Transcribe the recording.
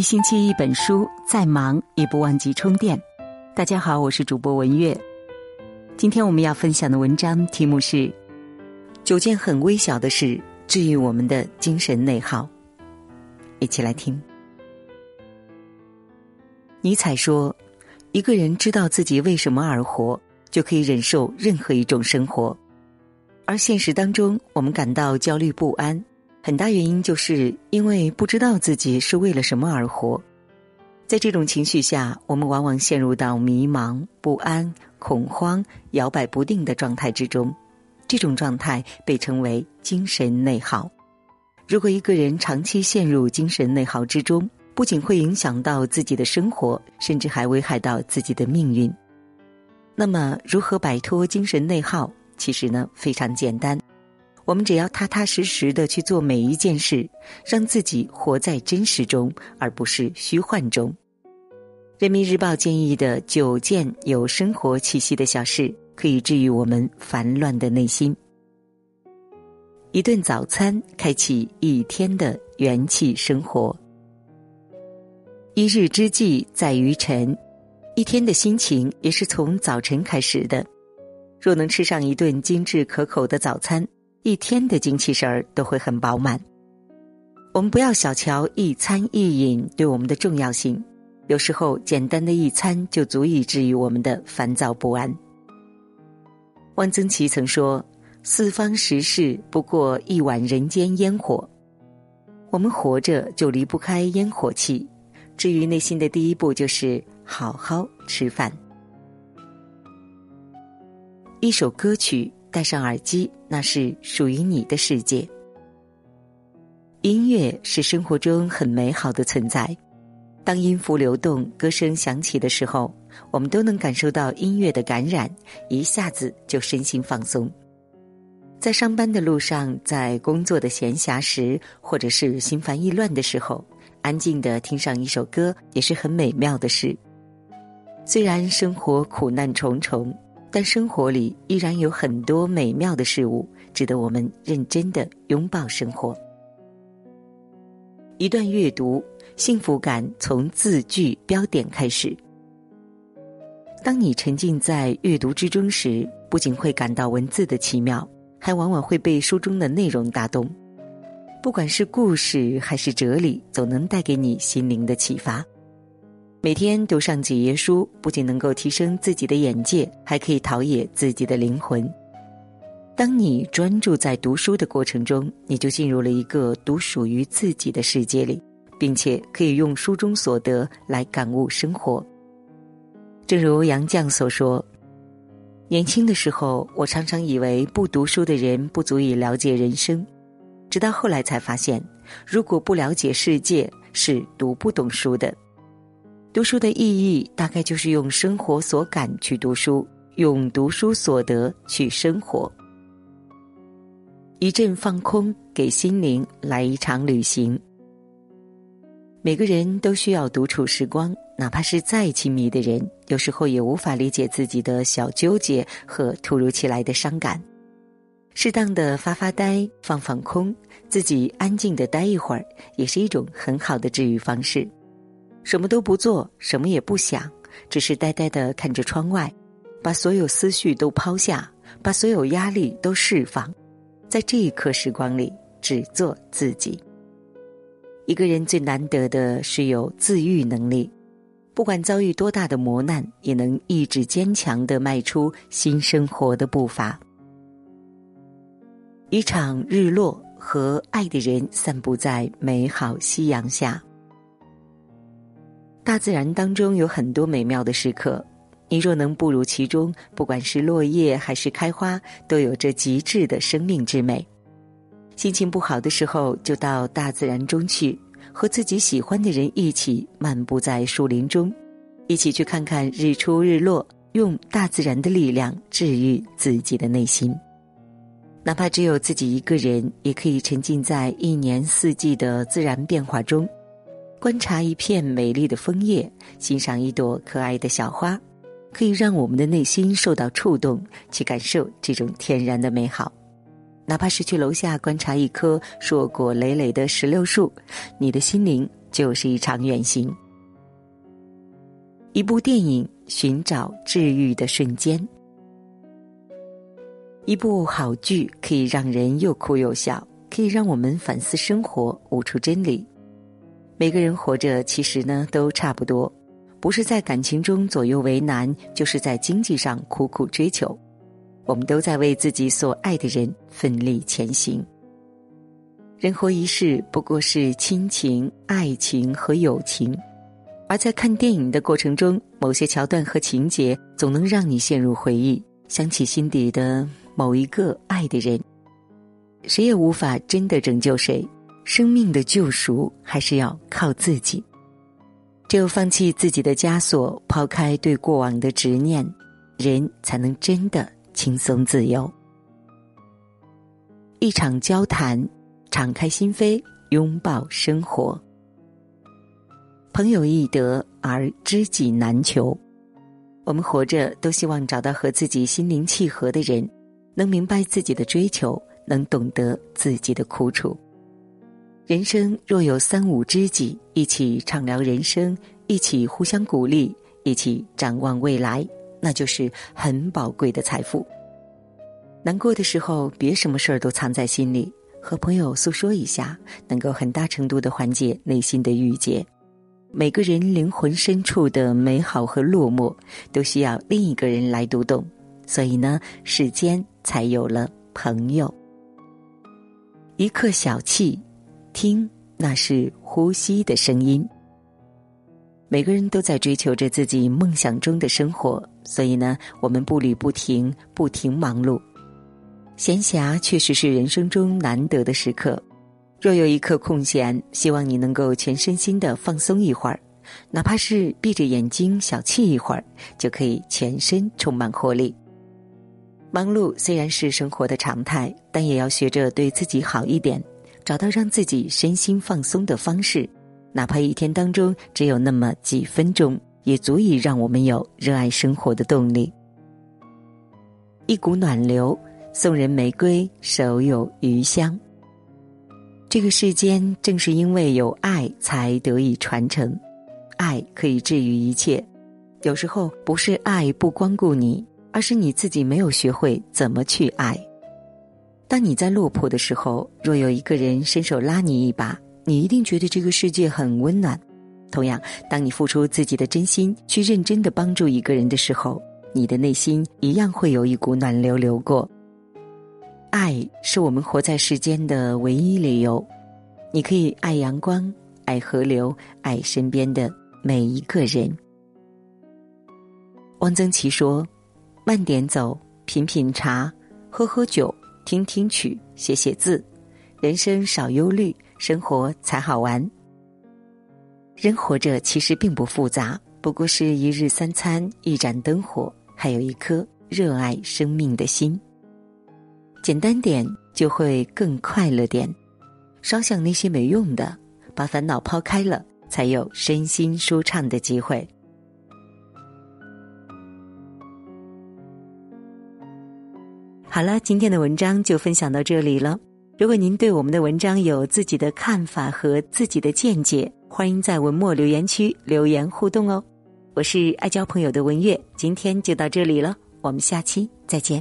一星期一本书，再忙也不忘记充电。大家好，我是主播文月。今天我们要分享的文章题目是：九件很微小的事治愈我们的精神内耗。一起来听。尼采说：“一个人知道自己为什么而活，就可以忍受任何一种生活。”而现实当中，我们感到焦虑不安。很大原因就是因为不知道自己是为了什么而活，在这种情绪下，我们往往陷入到迷茫、不安、恐慌、摇摆不定的状态之中。这种状态被称为精神内耗。如果一个人长期陷入精神内耗之中，不仅会影响到自己的生活，甚至还危害到自己的命运。那么，如何摆脱精神内耗？其实呢，非常简单。我们只要踏踏实实的去做每一件事，让自己活在真实中，而不是虚幻中。人民日报建议的九件有生活气息的小事，可以治愈我们烦乱的内心。一顿早餐，开启一天的元气生活。一日之计在于晨，一天的心情也是从早晨开始的。若能吃上一顿精致可口的早餐。一天的精气神儿都会很饱满。我们不要小瞧一餐一饮对我们的重要性，有时候简单的一餐就足以治愈我们的烦躁不安。汪曾祺曾说：“四方食事不过一碗人间烟火。”我们活着就离不开烟火气，治愈内心的第一步就是好好吃饭。一首歌曲。戴上耳机，那是属于你的世界。音乐是生活中很美好的存在。当音符流动，歌声响起的时候，我们都能感受到音乐的感染，一下子就身心放松。在上班的路上，在工作的闲暇时，或者是心烦意乱的时候，安静的听上一首歌，也是很美妙的事。虽然生活苦难重重。但生活里依然有很多美妙的事物，值得我们认真的拥抱生活。一段阅读，幸福感从字句标点开始。当你沉浸在阅读之中时，不仅会感到文字的奇妙，还往往会被书中的内容打动。不管是故事还是哲理，总能带给你心灵的启发。每天读上几页书，不仅能够提升自己的眼界，还可以陶冶自己的灵魂。当你专注在读书的过程中，你就进入了一个独属于自己的世界里，并且可以用书中所得来感悟生活。正如杨绛所说：“年轻的时候，我常常以为不读书的人不足以了解人生，直到后来才发现，如果不了解世界，是读不懂书的。”读书的意义，大概就是用生活所感去读书，用读书所得去生活。一阵放空，给心灵来一场旅行。每个人都需要独处时光，哪怕是再亲密的人，有时候也无法理解自己的小纠结和突如其来的伤感。适当的发发呆，放放空，自己安静的待一会儿，也是一种很好的治愈方式。什么都不做，什么也不想，只是呆呆的看着窗外，把所有思绪都抛下，把所有压力都释放，在这一刻时光里，只做自己。一个人最难得的是有自愈能力，不管遭遇多大的磨难，也能意志坚强的迈出新生活的步伐。一场日落，和爱的人散步在美好夕阳下。大自然当中有很多美妙的时刻，你若能步入其中，不管是落叶还是开花，都有着极致的生命之美。心情不好的时候，就到大自然中去，和自己喜欢的人一起漫步在树林中，一起去看看日出日落，用大自然的力量治愈自己的内心。哪怕只有自己一个人，也可以沉浸在一年四季的自然变化中。观察一片美丽的枫叶，欣赏一朵可爱的小花，可以让我们的内心受到触动，去感受这种天然的美好。哪怕是去楼下观察一棵硕果累累的石榴树，你的心灵就是一场远行。一部电影寻找治愈的瞬间，一部好剧可以让人又哭又笑，可以让我们反思生活，悟出真理。每个人活着其实呢都差不多，不是在感情中左右为难，就是在经济上苦苦追求。我们都在为自己所爱的人奋力前行。人活一世，不过是亲情、爱情和友情。而在看电影的过程中，某些桥段和情节总能让你陷入回忆，想起心底的某一个爱的人。谁也无法真的拯救谁，生命的救赎还是要靠自己。只有放弃自己的枷锁，抛开对过往的执念，人才能真的轻松自由。一场交谈，敞开心扉，拥抱生活。朋友易得，而知己难求。我们活着都希望找到和自己心灵契合的人，能明白自己的追求，能懂得自己的苦楚。人生若有三五知己，一起畅聊人生，一起互相鼓励，一起展望未来，那就是很宝贵的财富。难过的时候，别什么事儿都藏在心里，和朋友诉说一下，能够很大程度的缓解内心的郁结。每个人灵魂深处的美好和落寞，都需要另一个人来读懂，所以呢，世间才有了朋友。一刻小气，听那是呼吸的声音。每个人都在追求着自己梦想中的生活，所以呢，我们步履不停，不停忙碌。闲暇确实是人生中难得的时刻。若有一刻空闲，希望你能够全身心的放松一会儿，哪怕是闭着眼睛小憩一会儿，就可以全身充满活力。忙碌虽然是生活的常态，但也要学着对自己好一点，找到让自己身心放松的方式，哪怕一天当中只有那么几分钟，也足以让我们有热爱生活的动力。一股暖流，送人玫瑰，手有余香。这个世间正是因为有爱，才得以传承。爱可以治愈一切。有时候不是爱不光顾你，而是你自己没有学会怎么去爱。当你在落魄的时候，若有一个人伸手拉你一把，你一定觉得这个世界很温暖。同样，当你付出自己的真心去认真的帮助一个人的时候，你的内心一样会有一股暖流流过。爱是我们活在世间的唯一理由。你可以爱阳光，爱河流，爱身边的每一个人。汪曾祺说：“慢点走，品品茶，喝喝酒，听听曲，写写字，人生少忧虑，生活才好玩。”人活着其实并不复杂，不过是一日三餐，一盏灯火，还有一颗热爱生命的心。简单点就会更快乐点，少想那些没用的，把烦恼抛开了，才有身心舒畅的机会。好了，今天的文章就分享到这里了。如果您对我们的文章有自己的看法和自己的见解，欢迎在文末留言区留言互动哦。我是爱交朋友的文月，今天就到这里了，我们下期再见。